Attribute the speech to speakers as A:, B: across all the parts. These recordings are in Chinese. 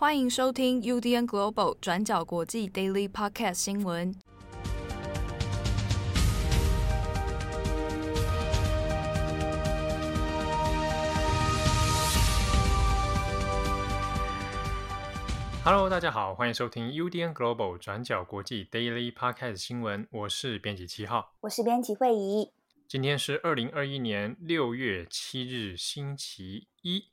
A: 欢迎收听 UDN Global 转角国际 Daily Podcast 新闻。
B: Hello，大家好，欢迎收听 UDN Global 转角国际 Daily Podcast 新闻。我是编辑七号，
C: 我是编辑慧仪。
B: 今天是二零二一年六月七日，星期一。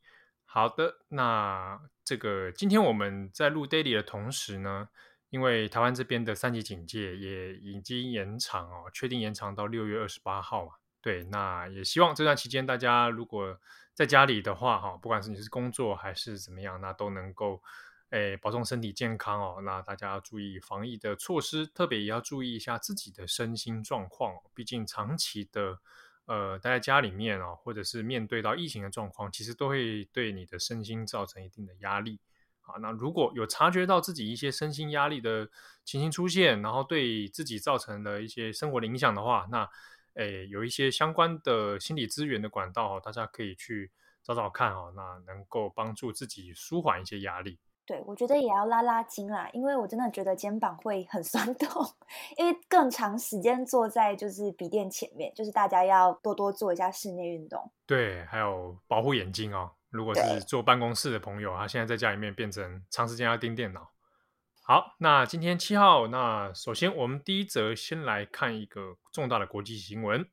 B: 好的，那这个今天我们在录 daily 的同时呢，因为台湾这边的三级警戒也已经延长哦，确定延长到六月二十八号嘛。对，那也希望这段期间大家如果在家里的话，哈，不管是你是工作还是怎么样，那都能够诶保重身体健康哦。那大家要注意防疫的措施，特别也要注意一下自己的身心状况，毕竟长期的。呃，待在家里面哦，或者是面对到疫情的状况，其实都会对你的身心造成一定的压力。好，那如果有察觉到自己一些身心压力的情形出现，然后对自己造成的一些生活的影响的话，那诶，有一些相关的心理资源的管道哦，大家可以去找找看哦，那能够帮助自己舒缓一些压力。
C: 对，我觉得也要拉拉筋啦，因为我真的觉得肩膀会很酸痛，因为更长时间坐在就是笔电前面，就是大家要多多做一下室内运动。
B: 对，还有保护眼睛哦。如果是坐办公室的朋友，他现在在家里面变成长时间要盯电脑。好，那今天七号，那首先我们第一则先来看一个重大的国际新闻。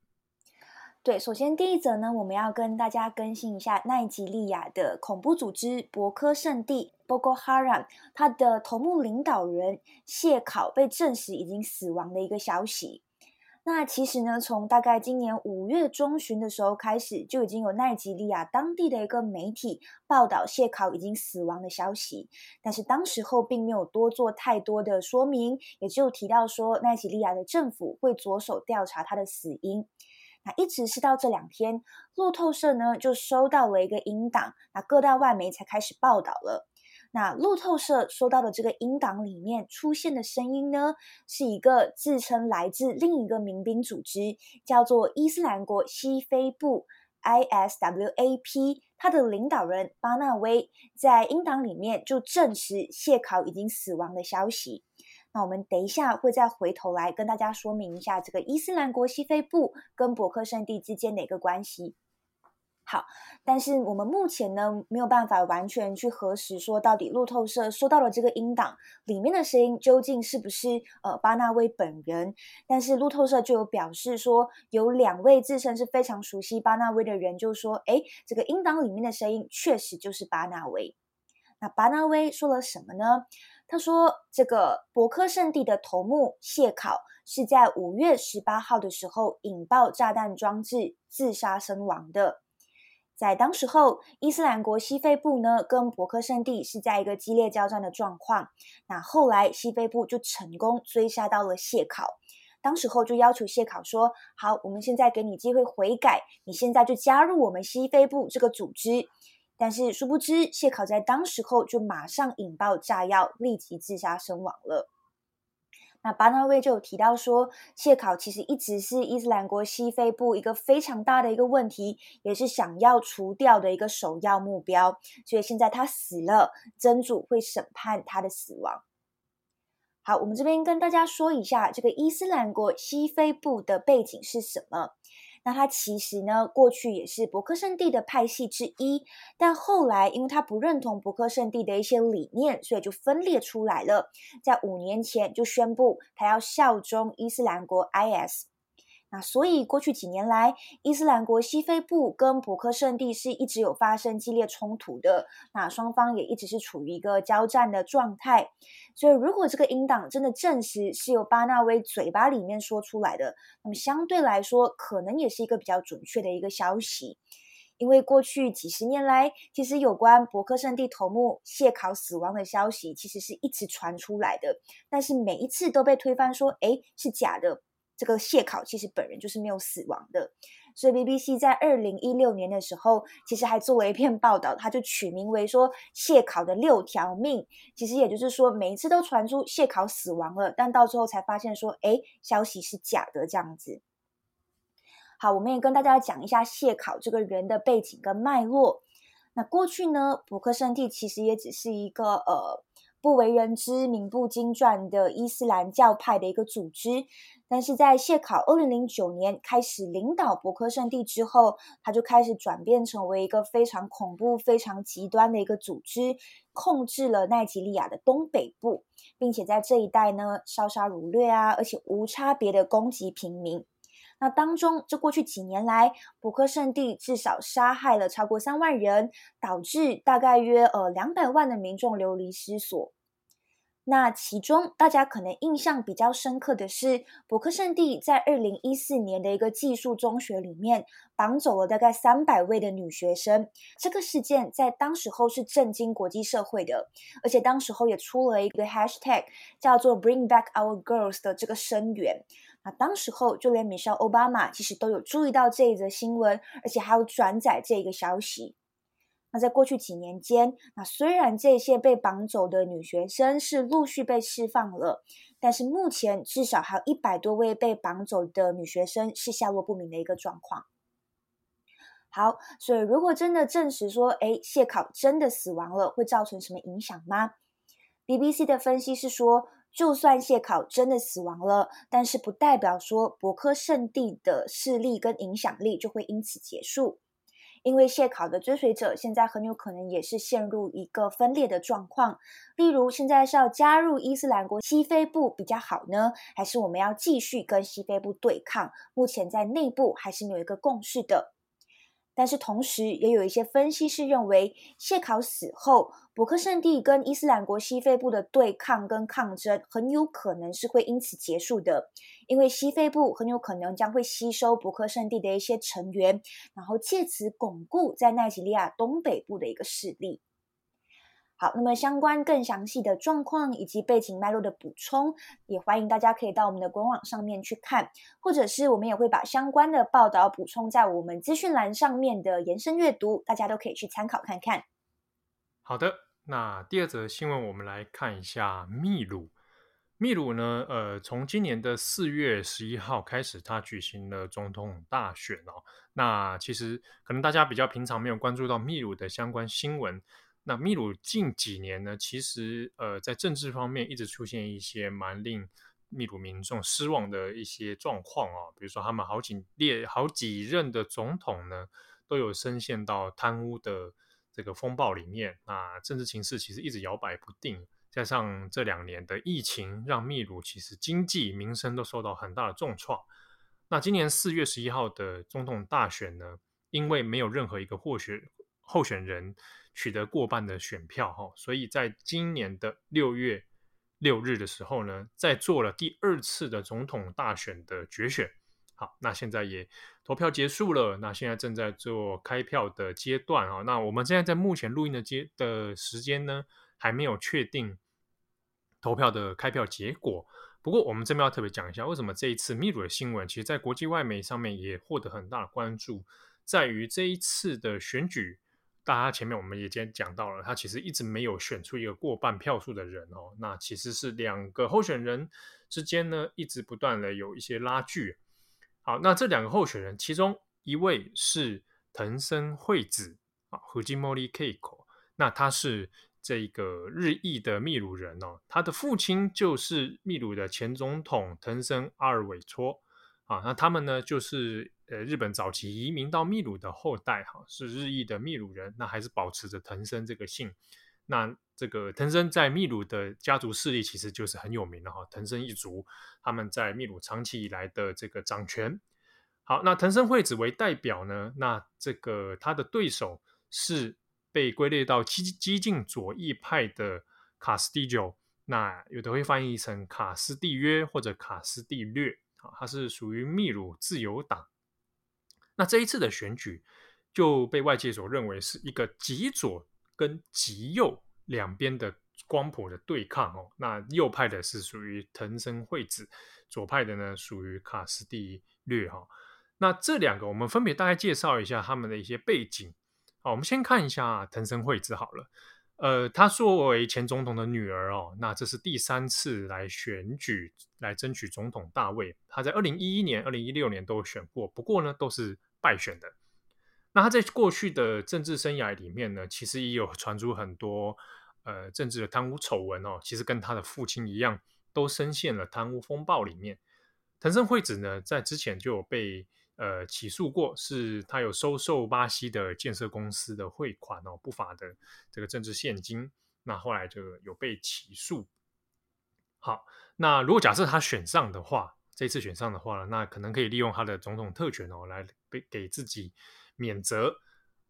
C: 对，首先第一则呢，我们要跟大家更新一下奈及利亚的恐怖组织博科圣地 Boko Haram，他的头目领导人谢考被证实已经死亡的一个消息。那其实呢，从大概今年五月中旬的时候开始，就已经有奈及利亚当地的一个媒体报道谢考已经死亡的消息，但是当时候并没有多做太多的说明，也就提到说奈及利亚的政府会着手调查他的死因。那一直是到这两天，路透社呢就收到了一个引档，那各大外媒才开始报道了。那路透社收到的这个音档里面出现的声音呢，是一个自称来自另一个民兵组织，叫做伊斯兰国西非部 （ISWAP），他的领导人巴纳威在音档里面就证实谢考已经死亡的消息。那我们等一下会再回头来跟大家说明一下这个伊斯兰国西非部跟伯克圣地之间的一个关系。好，但是我们目前呢没有办法完全去核实说到底路透社收到了这个音档里面的声音究竟是不是呃巴纳威本人。但是路透社就有表示说，有两位自称是非常熟悉巴纳威的人就说，诶，这个音档里面的声音确实就是巴纳威。那巴纳威说了什么呢？他说：“这个博科圣地的头目谢考是在五月十八号的时候引爆炸弹装置自杀身亡的。在当时候，伊斯兰国西非部呢跟博克圣地是在一个激烈交战的状况。那后来西非部就成功追杀到了谢考，当时候就要求谢考说：‘好，我们现在给你机会悔改，你现在就加入我们西非部这个组织。’”但是殊不知，谢考在当时候就马上引爆炸药，立即自杀身亡了。那巴纳威就有提到说，谢考其实一直是伊斯兰国西非部一个非常大的一个问题，也是想要除掉的一个首要目标。所以现在他死了，真主会审判他的死亡。好，我们这边跟大家说一下，这个伊斯兰国西非部的背景是什么。那他其实呢，过去也是伯克圣地的派系之一，但后来因为他不认同伯克圣地的一些理念，所以就分裂出来了。在五年前就宣布他要效忠伊斯兰国 IS。那所以过去几年来，伊斯兰国西非部跟博克圣地是一直有发生激烈冲突的。那双方也一直是处于一个交战的状态。所以，如果这个英党真的证实是由巴纳威嘴巴里面说出来的，那么相对来说，可能也是一个比较准确的一个消息。因为过去几十年来，其实有关博克圣地头目谢考死亡的消息，其实是一直传出来的，但是每一次都被推翻说，诶，是假的。这个谢考其实本人就是没有死亡的。所以 BBC 在二零一六年的时候，其实还做了一篇报道，他就取名为说谢考的六条命。其实也就是说，每一次都传出谢考死亡了，但到最后才发现说，哎，消息是假的这样子。好，我们也跟大家讲一下谢考这个人的背景跟脉络。那过去呢，博克圣地其实也只是一个呃不为人知、名不经传的伊斯兰教派的一个组织。但是在谢考二零零九年开始领导博科圣地之后，他就开始转变成为一个非常恐怖、非常极端的一个组织，控制了奈及利亚的东北部，并且在这一带呢烧杀掳掠啊，而且无差别的攻击平民。那当中，这过去几年来，博克圣地至少杀害了超过三万人，导致大概约呃两百万的民众流离失所。那其中，大家可能印象比较深刻的是，博克圣地在二零一四年的一个寄宿中学里面绑走了大概三百位的女学生。这个事件在当时候是震惊国际社会的，而且当时候也出了一个 hashtag 叫做 “Bring Back Our Girls” 的这个声援。那当时候就连米歇·奥巴马其实都有注意到这一则新闻，而且还有转载这个消息。那在过去几年间，那虽然这些被绑走的女学生是陆续被释放了，但是目前至少还有一百多位被绑走的女学生是下落不明的一个状况。好，所以如果真的证实说，哎，谢考真的死亡了，会造成什么影响吗？BBC 的分析是说，就算谢考真的死亡了，但是不代表说博科圣地的势力跟影响力就会因此结束。因为谢考的追随者现在很有可能也是陷入一个分裂的状况，例如现在是要加入伊斯兰国西非部比较好呢，还是我们要继续跟西非部对抗？目前在内部还是没有一个共识的。但是同时，也有一些分析师认为，谢考死后，伯克圣地跟伊斯兰国西非部的对抗跟抗争，很有可能是会因此结束的，因为西非部很有可能将会吸收伯克圣地的一些成员，然后借此巩固在奈及利亚东北部的一个势力。好，那么相关更详细的状况以及背景脉络的补充，也欢迎大家可以到我们的官网上面去看，或者是我们也会把相关的报道补充在我们资讯栏上面的延伸阅读，大家都可以去参考看看。
B: 好的，那第二则新闻我们来看一下秘鲁。秘鲁呢，呃，从今年的四月十一号开始，它举行了总统大选哦。那其实可能大家比较平常没有关注到秘鲁的相关新闻。那秘鲁近几年呢，其实呃，在政治方面一直出现一些蛮令秘鲁民众失望的一些状况啊，比如说他们好几列好几任的总统呢，都有深陷到贪污的这个风暴里面啊，政治情势其实一直摇摆不定，加上这两年的疫情，让秘鲁其实经济民生都受到很大的重创。那今年四月十一号的总统大选呢，因为没有任何一个候选候选人。取得过半的选票哈，所以在今年的六月六日的时候呢，在做了第二次的总统大选的决选。好，那现在也投票结束了，那现在正在做开票的阶段啊。那我们现在在目前录音的阶的时间呢，还没有确定投票的开票结果。不过我们这边要特别讲一下，为什么这一次秘鲁的新闻，其实在国际外媒上面也获得很大的关注，在于这一次的选举。大家前面我们也今天讲到了，他其实一直没有选出一个过半票数的人哦。那其实是两个候选人之间呢，一直不断的有一些拉锯。好，那这两个候选人，其中一位是藤森惠子啊，Fujimori Kiko，。那他是这个日裔的秘鲁人哦，他的父亲就是秘鲁的前总统藤森阿尔韦托啊。那他们呢，就是。呃，日本早期移民到秘鲁的后代，哈，是日裔的秘鲁人，那还是保持着藤森这个姓。那这个藤森在秘鲁的家族势力其实就是很有名的哈，藤森一族他们在秘鲁长期以来的这个掌权。好，那藤森惠子为代表呢，那这个他的对手是被归类到激激进左翼派的卡斯蒂久，那有的会翻译成卡斯蒂约或者卡斯蒂略，啊，他是属于秘鲁自由党。那这一次的选举就被外界所认为是一个极左跟极右两边的光谱的对抗哦。那右派的是属于藤森惠子，左派的呢属于卡斯蒂略哈。那这两个我们分别大概介绍一下他们的一些背景。好，我们先看一下藤森惠子好了。呃，她作为前总统的女儿哦，那这是第三次来选举来争取总统大位。她在二零一一年、二零一六年都选过，不过呢都是败选的。那他在过去的政治生涯里面呢，其实也有传出很多呃政治的贪污丑闻哦。其实跟他的父亲一样，都深陷了贪污风暴里面。藤森惠子呢，在之前就有被呃起诉过，是他有收受巴西的建设公司的汇款哦，不法的这个政治献金。那后来就有被起诉。好，那如果假设他选上的话，这次选上的话，那可能可以利用他的总统特权哦，来被给自己。免责，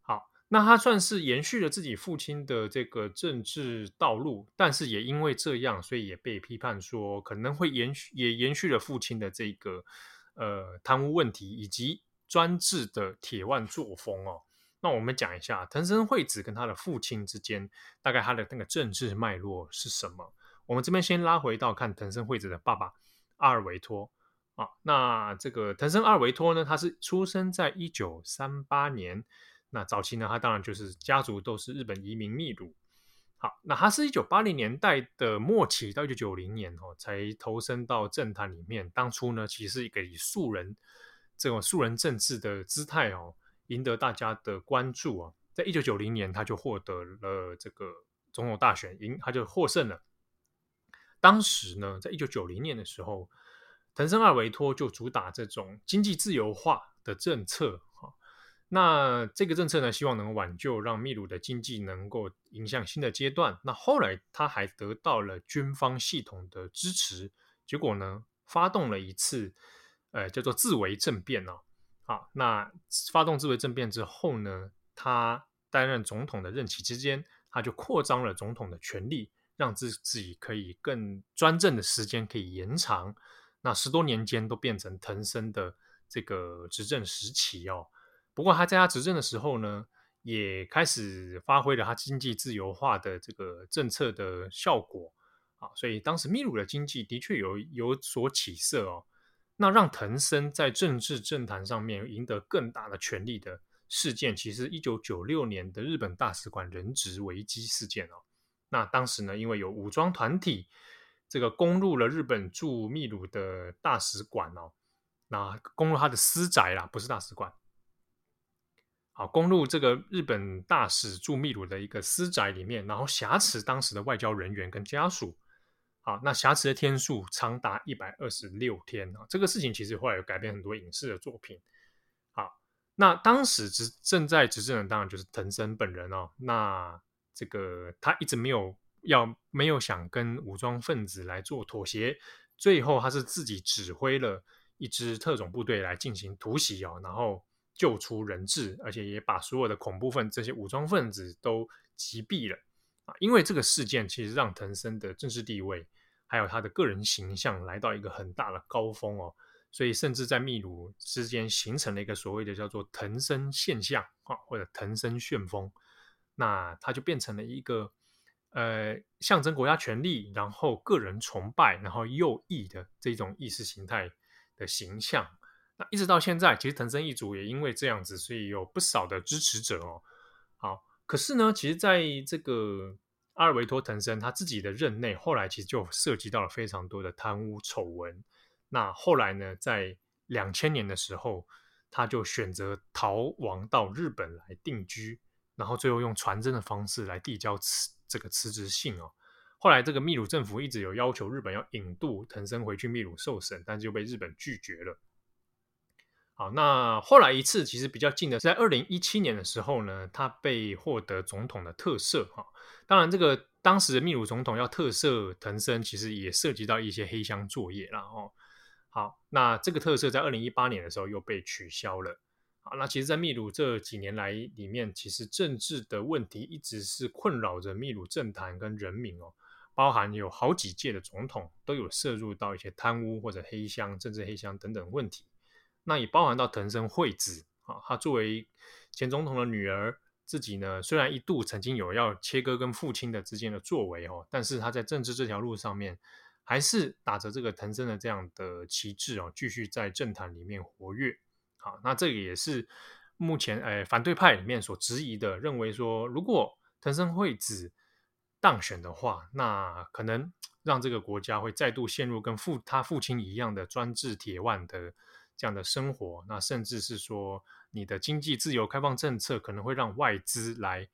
B: 好，那他算是延续了自己父亲的这个政治道路，但是也因为这样，所以也被批判说可能会延续，也延续了父亲的这个呃贪污问题以及专制的铁腕作风哦。那我们讲一下藤森惠子跟他的父亲之间，大概他的那个政治脉络是什么？我们这边先拉回到看藤森惠子的爸爸阿尔维托。啊，那这个藤森阿尔维托呢，他是出生在一九三八年。那早期呢，他当然就是家族都是日本移民秘鲁。好，那他是一九八零年代的末期到一九九零年哦，才投身到政坛里面。当初呢，其实是一个以素人这种素人政治的姿态哦，赢得大家的关注啊。在一九九零年，他就获得了这个总统大选，赢他就获胜了。当时呢，在一九九零年的时候。藤森二维托就主打这种经济自由化的政策，哈，那这个政策呢，希望能挽救，让秘鲁的经济能够迎向新的阶段。那后来他还得到了军方系统的支持，结果呢，发动了一次，呃，叫做自卫政变哦。好，那发动自卫政变之后呢，他担任总统的任期之间，他就扩张了总统的权力，让自自己可以更专政的时间可以延长。那十多年间都变成藤森的这个执政时期哦。不过他在他执政的时候呢，也开始发挥了他经济自由化的这个政策的效果啊。所以当时秘鲁的经济的确有有所起色哦。那让藤森在政治政坛上面赢得更大的权力的事件，其实一九九六年的日本大使馆人质危机事件哦。那当时呢，因为有武装团体。这个攻入了日本驻秘鲁的大使馆哦，那攻入他的私宅啦，不是大使馆。好，攻入这个日本大使驻秘鲁的一个私宅里面，然后挟持当时的外交人员跟家属。好，那挟持的天数长达一百二十六天啊！这个事情其实后来有改编很多影视的作品。好，那当时执正在执政的当然就是藤森本人哦。那这个他一直没有。要没有想跟武装分子来做妥协，最后他是自己指挥了一支特种部队来进行突袭哦，然后救出人质，而且也把所有的恐怖分这些武装分子都击毙了啊！因为这个事件其实让藤森的政治地位还有他的个人形象来到一个很大的高峰哦，所以甚至在秘鲁之间形成了一个所谓的叫做藤森现象啊，或者藤森旋风，那他就变成了一个。呃，象征国家权力，然后个人崇拜，然后右翼的这种意识形态的形象，那一直到现在，其实藤森一族也因为这样子，所以有不少的支持者哦。好，可是呢，其实在这个阿尔维托藤森他自己的任内，后来其实就涉及到了非常多的贪污丑闻。那后来呢，在两千年的时候，他就选择逃亡到日本来定居，然后最后用传真的方式来递交辞。这个辞职信哦，后来这个秘鲁政府一直有要求日本要引渡藤森回去秘鲁受审，但是就被日本拒绝了。好，那后来一次其实比较近的是在二零一七年的时候呢，他被获得总统的特赦哈。当然，这个当时的秘鲁总统要特赦藤森，其实也涉及到一些黑箱作业啦哦。好，那这个特赦在二零一八年的时候又被取消了。好，那其实，在秘鲁这几年来里面，其实政治的问题一直是困扰着秘鲁政坛跟人民哦，包含有好几届的总统都有涉入到一些贪污或者黑箱、政治黑箱等等问题。那也包含到藤森惠子啊，她作为前总统的女儿，自己呢虽然一度曾经有要切割跟父亲的之间的作为哦，但是她在政治这条路上面，还是打着这个藤森的这样的旗帜哦，继续在政坛里面活跃。好，那这个也是目前诶反对派里面所质疑的，认为说如果藤森惠子当选的话，那可能让这个国家会再度陷入跟父他父亲一样的专制铁腕的这样的生活，那甚至是说你的经济自由开放政策可能会让外资来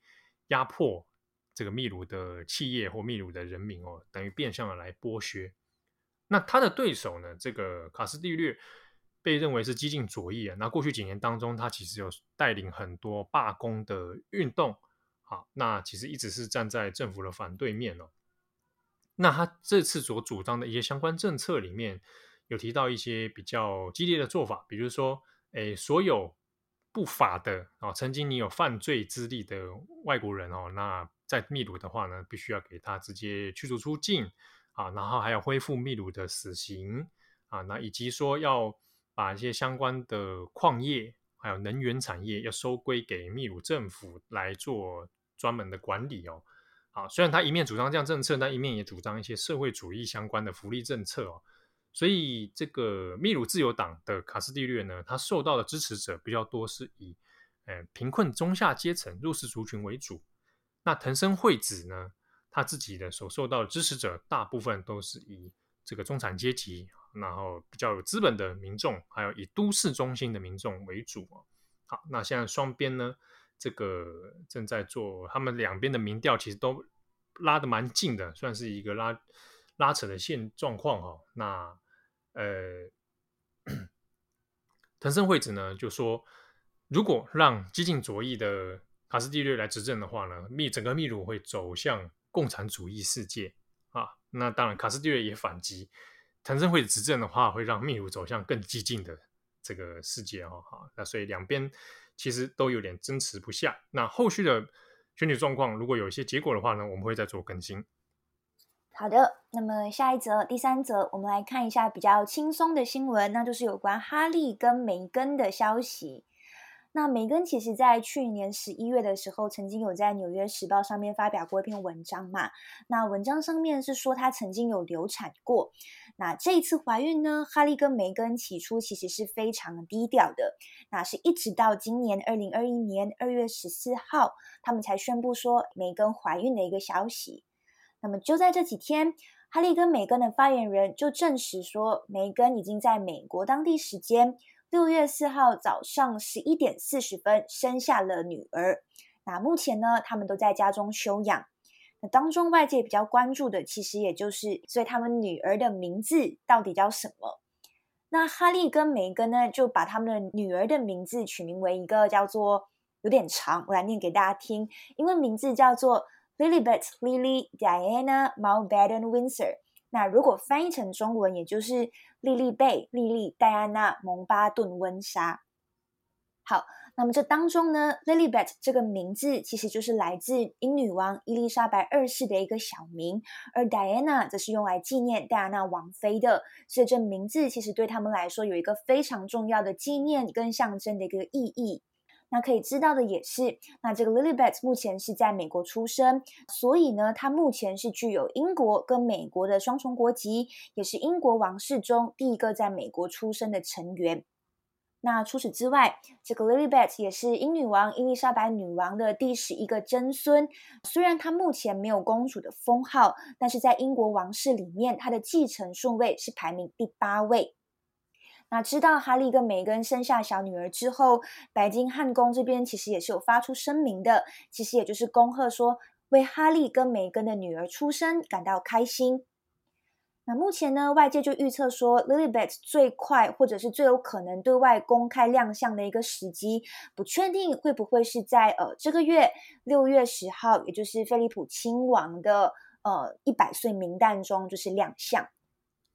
B: 压迫这个秘鲁的企业或秘鲁的人民哦，等于变相的来剥削。那他的对手呢，这个卡斯蒂略被认为是激进左翼啊。那过去几年当中，他其实有带领很多罢工的运动，好，那其实一直是站在政府的反对面哦。那他这次所主张的一些相关政策里面，有提到一些比较激烈的做法，比如说，诶，所有不法的啊，曾经你有犯罪资历的外国人哦，那在秘鲁的话呢，必须要给他直接驱逐出境啊，然后还要恢复秘鲁的死刑啊，那以及说要把一些相关的矿业还有能源产业要收归给秘鲁政府来做专门的管理哦。啊，虽然他一面主张这样政策，但一面也主张一些社会主义相关的福利政策哦。所以，这个秘鲁自由党的卡斯蒂略呢，他受到的支持者比较多是以，呃，贫困中下阶层、弱势族群为主。那藤森惠子呢，他自己的所受到的支持者大部分都是以这个中产阶级，然后比较有资本的民众，还有以都市中心的民众为主。好，那现在双边呢？这个正在做，他们两边的民调其实都拉得蛮近的，算是一个拉拉扯的现状况哈。那呃，藤森惠子呢就说，如果让激进左翼的卡斯蒂略来执政的话呢，秘整个秘鲁会走向共产主义世界啊。那当然，卡斯蒂略也反击，藤森惠子执政的话，会让秘鲁走向更激进的这个世界哈。好，那所以两边。其实都有点争持不下。那后续的选举状况，如果有一些结果的话呢，我们会再做更新。
C: 好的，那么下一则、第三则，我们来看一下比较轻松的新闻，那就是有关哈利跟梅根的消息。那梅根其实在去年十一月的时候，曾经有在《纽约时报》上面发表过一篇文章嘛。那文章上面是说她曾经有流产过。那这一次怀孕呢，哈利跟梅根起初其实是非常低调的。那是一直到今年二零二一年二月十四号，他们才宣布说梅根怀孕的一个消息。那么就在这几天，哈利跟梅根的发言人就证实说，梅根已经在美国当地时间六月四号早上十一点四十分生下了女儿。那目前呢，他们都在家中休养。那当中外界比较关注的，其实也就是，所以他们女儿的名字到底叫什么？那哈利跟梅根呢，就把他们的女儿的名字取名为一个叫做有点长，我来念给大家听，因为名字叫做 Lilibet Lily Diana Mountbatten Windsor。那如果翻译成中文，也就是莉莉贝、莉莉、戴安娜、蒙巴顿温莎。好。那么这当中呢，Lilibet 这个名字其实就是来自英女王伊丽莎白二世的一个小名，而 Diana 则是用来纪念戴安娜王妃的，所以这名字其实对他们来说有一个非常重要的纪念跟象征的一个意义。那可以知道的也是，那这个 Lilibet 目前是在美国出生，所以呢，她目前是具有英国跟美国的双重国籍，也是英国王室中第一个在美国出生的成员。那除此之外，这个 Lilibet 也是英女王伊丽莎白女王的第十一个曾孙。虽然她目前没有公主的封号，但是在英国王室里面，她的继承顺位是排名第八位。那知道哈利跟梅根生下小女儿之后，白金汉宫这边其实也是有发出声明的，其实也就是恭贺说，为哈利跟梅根的女儿出生感到开心。那目前呢，外界就预测说，Lilibet 最快或者是最有可能对外公开亮相的一个时机，不确定会不会是在呃这个月六月十号，也就是菲利普亲王的呃一百岁名单中就是亮相。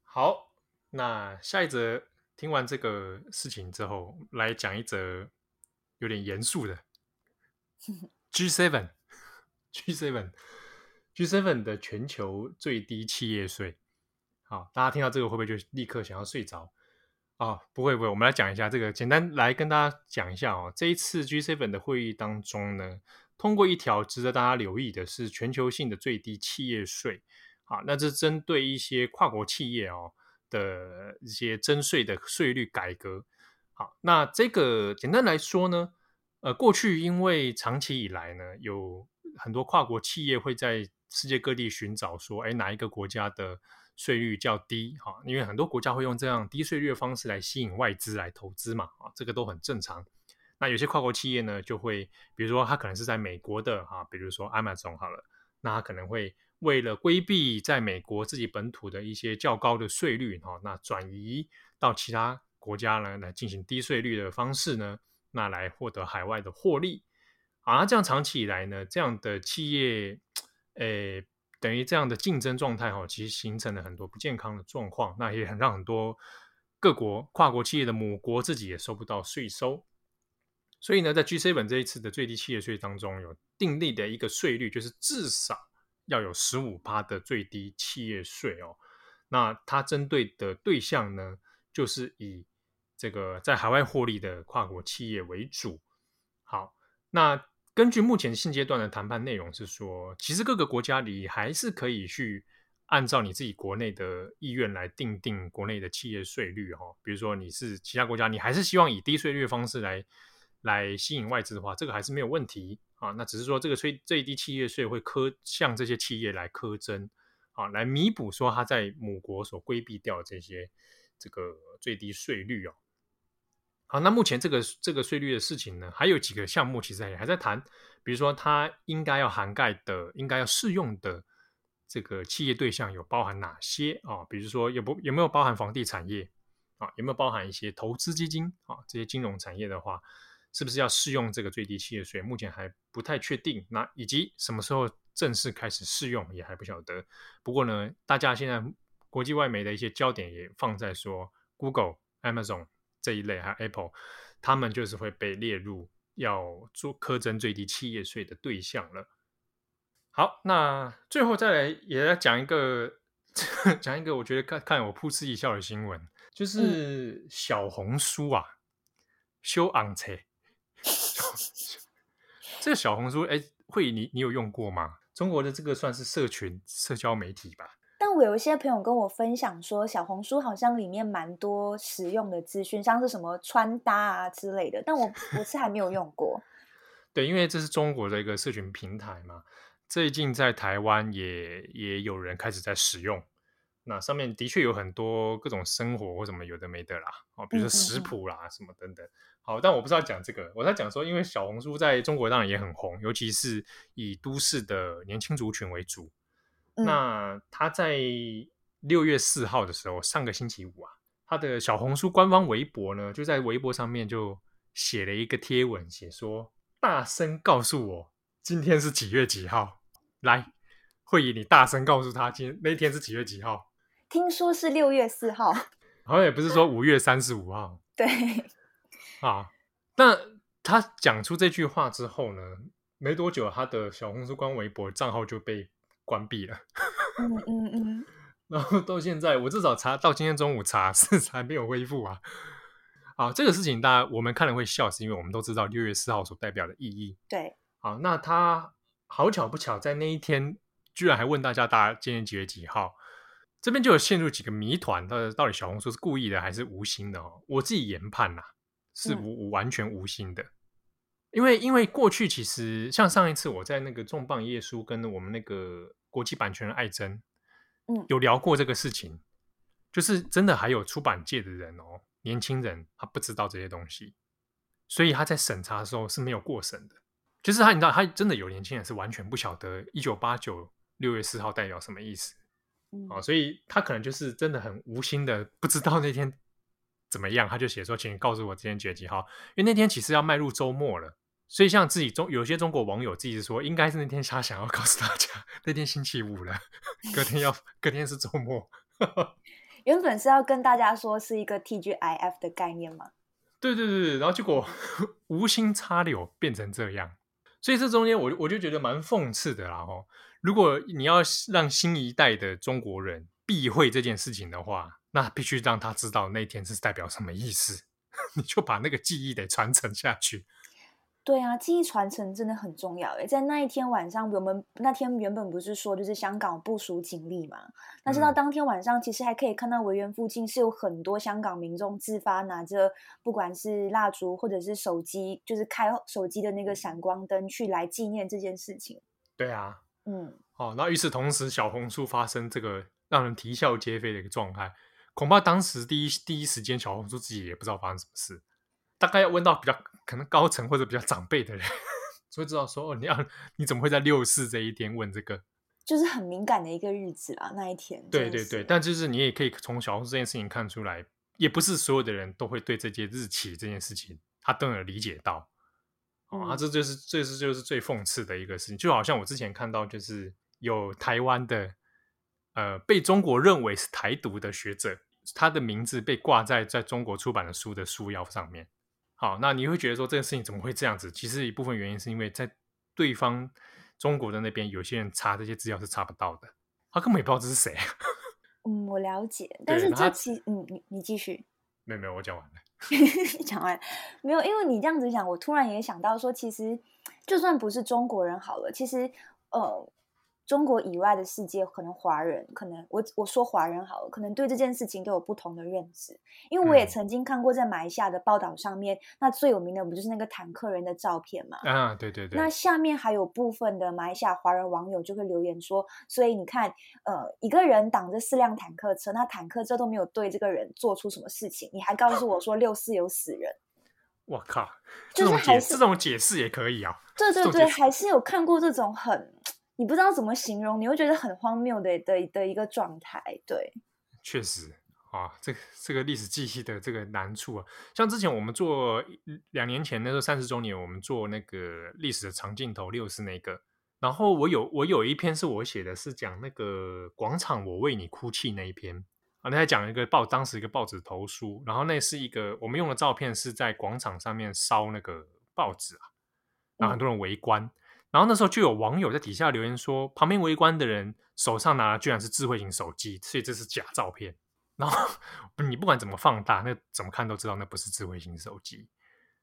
B: 好，那下一则听完这个事情之后，来讲一则有点严肃的 G seven G seven G seven 的全球最低企业税。好，大家听到这个会不会就立刻想要睡着啊、哦？不会不会，我们来讲一下这个，简单来跟大家讲一下哦。这一次 G seven 的会议当中呢，通过一条值得大家留意的是全球性的最低企业税。好，那这针对一些跨国企业哦的一些征税的税率改革。好，那这个简单来说呢，呃，过去因为长期以来呢，有很多跨国企业会在世界各地寻找说，哎，哪一个国家的税率较低，哈，因为很多国家会用这样低税率的方式来吸引外资来投资嘛，啊，这个都很正常。那有些跨国企业呢，就会比如说它可能是在美国的啊，比如说 Amazon 好了，那它可能会为了规避在美国自己本土的一些较高的税率哈，那转移到其他国家呢来进行低税率的方式呢，那来获得海外的获利。啊，这样长期以来呢，这样的企业，诶，等于这样的竞争状态哈，其实形成了很多不健康的状况，那也很让很多各国跨国企业的母国自己也收不到税收。所以呢，在 G7 这一次的最低企业税当中，有订立的一个税率，就是至少要有十五趴的最低企业税哦。那它针对的对象呢，就是以这个在海外获利的跨国企业为主。好，那。根据目前现阶段的谈判内容是说，其实各个国家里还是可以去按照你自己国内的意愿来定定国内的企业税率哈。比如说你是其他国家，你还是希望以低税率的方式来来吸引外资的话，这个还是没有问题啊。那只是说这个最最低企业税会科向这些企业来课征啊，来弥补说他在母国所规避掉这些这个最低税率哦。好，那目前这个这个税率的事情呢，还有几个项目其实也还在谈，比如说它应该要涵盖的、应该要适用的这个企业对象有包含哪些啊？比如说有不有没有包含房地产业啊？有没有包含一些投资基金啊？这些金融产业的话，是不是要适用这个最低企业税？目前还不太确定。那以及什么时候正式开始适用也还不晓得。不过呢，大家现在国际外媒的一些焦点也放在说，Google、Amazon。这一类还有 Apple，他们就是会被列入要做苛征最低企业税的对象了。好，那最后再来也要讲一个讲一个，我觉得看看我噗嗤一笑的新闻，就是小红书啊，修昂车。这个小红书，哎，慧你你有用过吗？中国的这个算是社群社交媒体吧？
C: 但我有一些朋友跟我分享说，小红书好像里面蛮多实用的资讯，像是什么穿搭啊之类的。但我我是还没有用过。
B: 对，因为这是中国的一个社群平台嘛，最近在台湾也也有人开始在使用。那上面的确有很多各种生活或什么有的没的啦，哦，比如说食谱啦什么等等。好，但我不知道讲这个，我在讲说，因为小红书在中国当然也很红，尤其是以都市的年轻族群为主。那他在六月四号的时候，上个星期五啊，他的小红书官方微博呢，就在微博上面就写了一个贴文，写说：“大声告诉我今天是几月几号，来，慧仪，你大声告诉他今天那天是几月几号？
C: 听说是六月四号，
B: 好像也不是说五月三十五号。
C: 对，
B: 啊，那他讲出这句话之后呢，没多久，他的小红书官微博账号就被。关闭了，
C: 嗯嗯嗯，
B: 然后到现在，我至少查到今天中午查 是还没有恢复啊。啊，这个事情大家我们看了会笑，是因为我们都知道六月四号所代表的意义。
C: 对，
B: 好，那他好巧不巧在那一天，居然还问大家，大家今天几月几号？这边就有陷入几个谜团，到底到底小红书是故意的还是无心的？哦，我自己研判呐，是无、嗯、完全无心的。因为因为过去其实像上一次我在那个重磅耶稣跟我们那个国际版权人艾珍，嗯，有聊过这个事情，就是真的还有出版界的人哦，年轻人他不知道这些东西，所以他在审查的时候是没有过审的，就是他你知道他真的有年轻人是完全不晓得一九八九六月四号代表什么意思，嗯，哦，所以他可能就是真的很无心的不知道那天怎么样，他就写说，请你告诉我今天几月几号，因为那天其实要迈入周末了。所以，像自己中有些中国网友自己说，应该是那天他想要告诉大家，那天星期五了，隔天要 隔天是周末。
C: 原本是要跟大家说是一个 TGIF 的概念嘛？
B: 对对对，然后结果无心插柳变成这样，所以这中间我我就觉得蛮讽刺的啦。吼，如果你要让新一代的中国人避讳这件事情的话，那必须让他知道那天是代表什么意思，你就把那个记忆得传承下去。
C: 对啊，记忆传承真的很重要诶。在那一天晚上，我们那天原本不是说就是香港部署警力嘛？但是到当天晚上，其实还可以看到维园附近是有很多香港民众自发拿着不管是蜡烛或者是手机，就是开手机的那个闪光灯去来纪念这件事情。
B: 对啊，
C: 嗯，
B: 哦，那与此同时，小红书发生这个让人啼笑皆非的一个状态，恐怕当时第一第一时间，小红书自己也不知道发生什么事。大概要问到比较可能高层或者比较长辈的人，才会知道说哦，你要你怎么会在六四这一天问这个？
C: 就是很敏感的一个日子啊，那一天。
B: 对对对，但就是你也可以从小红书这件事情看出来，也不是所有的人都会对这些日期这件事情，他都能理解到。哦，这就是这是就是最讽刺的一个事情，就好像我之前看到，就是有台湾的呃被中国认为是台独的学者，他的名字被挂在在中国出版的书的书腰上面。好，那你会觉得说这个事情怎么会这样子？其实一部分原因是因为在对方。中国的那边有些人查这些资料是查不到的，他根本也不知道这是谁。
C: 嗯，我了解，但是这期，嗯，你你继续。
B: 没有没有，我讲完了。
C: 讲完没有？因为你这样子讲，我突然也想到说，其实就算不是中国人好了，其实呃。中国以外的世界，可能华人，可能我我说华人好了，可能对这件事情都有不同的认知。因为我也曾经看过在马来西亚的报道上面，嗯、那最有名的不就是那个坦克人的照片嘛？
B: 啊，对对对。
C: 那下面还有部分的马来西亚华人网友就会留言说，所以你看，呃，一个人挡着四辆坦克车，那坦克车都没有对这个人做出什么事情，你还告诉我说六四有死人？
B: 我靠，这种解这种解释也可以啊？
C: 对对对，还是有看过这种很。你不知道怎么形容，你会觉得很荒谬的的的一个状态，对，
B: 确实啊，这个这个历史记忆的这个难处啊，像之前我们做两年前那时候三十周年，我们做那个历史的长镜头六四那个，然后我有我有一篇是我写的，是讲那个广场我为你哭泣那一篇。啊，那还讲一个报当时一个报纸投书，然后那是一个我们用的照片是在广场上面烧那个报纸啊，然后很多人围观。然后那时候就有网友在底下留言说，旁边围观的人手上拿的居然是智慧型手机，所以这是假照片。然后你不管怎么放大，那怎么看都知道那不是智慧型手机。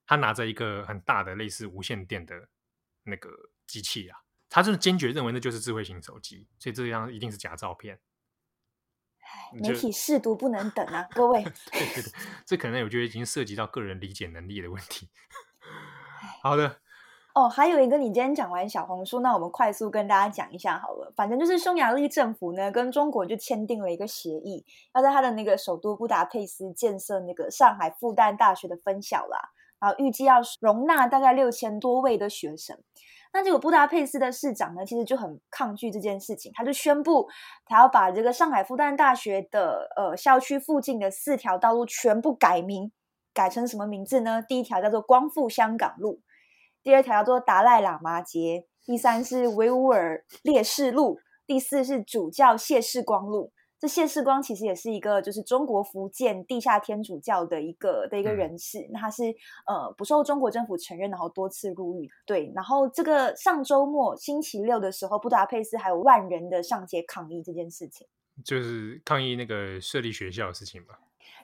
B: 他拿着一个很大的类似无线电的那个机器啊，他就是坚决认为那就是智慧型手机，所以这样一定是假照片。
C: 媒体试读不能等啊，各位。
B: 对对对，这可能我觉得已经涉及到个人理解能力的问题。好的。
C: 哦，还有一个，你今天讲完小红书，那我们快速跟大家讲一下好了。反正就是匈牙利政府呢，跟中国就签订了一个协议，要在他的那个首都布达佩斯建设那个上海复旦大学的分校啦，然后预计要容纳大概六千多位的学生。那这个布达佩斯的市长呢，其实就很抗拒这件事情，他就宣布他要把这个上海复旦大学的呃校区附近的四条道路全部改名，改成什么名字呢？第一条叫做光复香港路。第二条叫做达赖喇嘛街，第三是维吾尔烈士路，第四是主教谢世光路。这谢世光其实也是一个就是中国福建地下天主教的一个的一个人士，那、嗯、他是呃不受中国政府承认，然后多次入狱。对，然后这个上周末星期六的时候，布达佩斯还有万人的上街抗议这件事情，
B: 就是抗议那个设立学校的事情吧。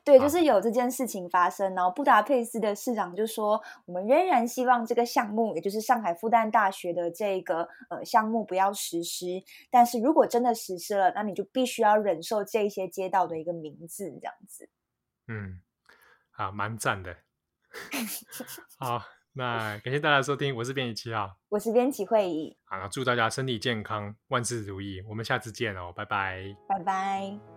C: 对，就是有这件事情发生，然后布达佩斯的市长就说：“我们仍然希望这个项目，也就是上海复旦大学的这个呃项目不要实施。但是如果真的实施了，那你就必须要忍受这些街道的一个名字，这样子。”
B: 嗯，好，蛮赞的。好，那感谢大家收听，我是编辑七号，
C: 我是编辑会议。
B: 好，祝大家身体健康，万事如意。我们下次见哦，拜拜，
C: 拜拜。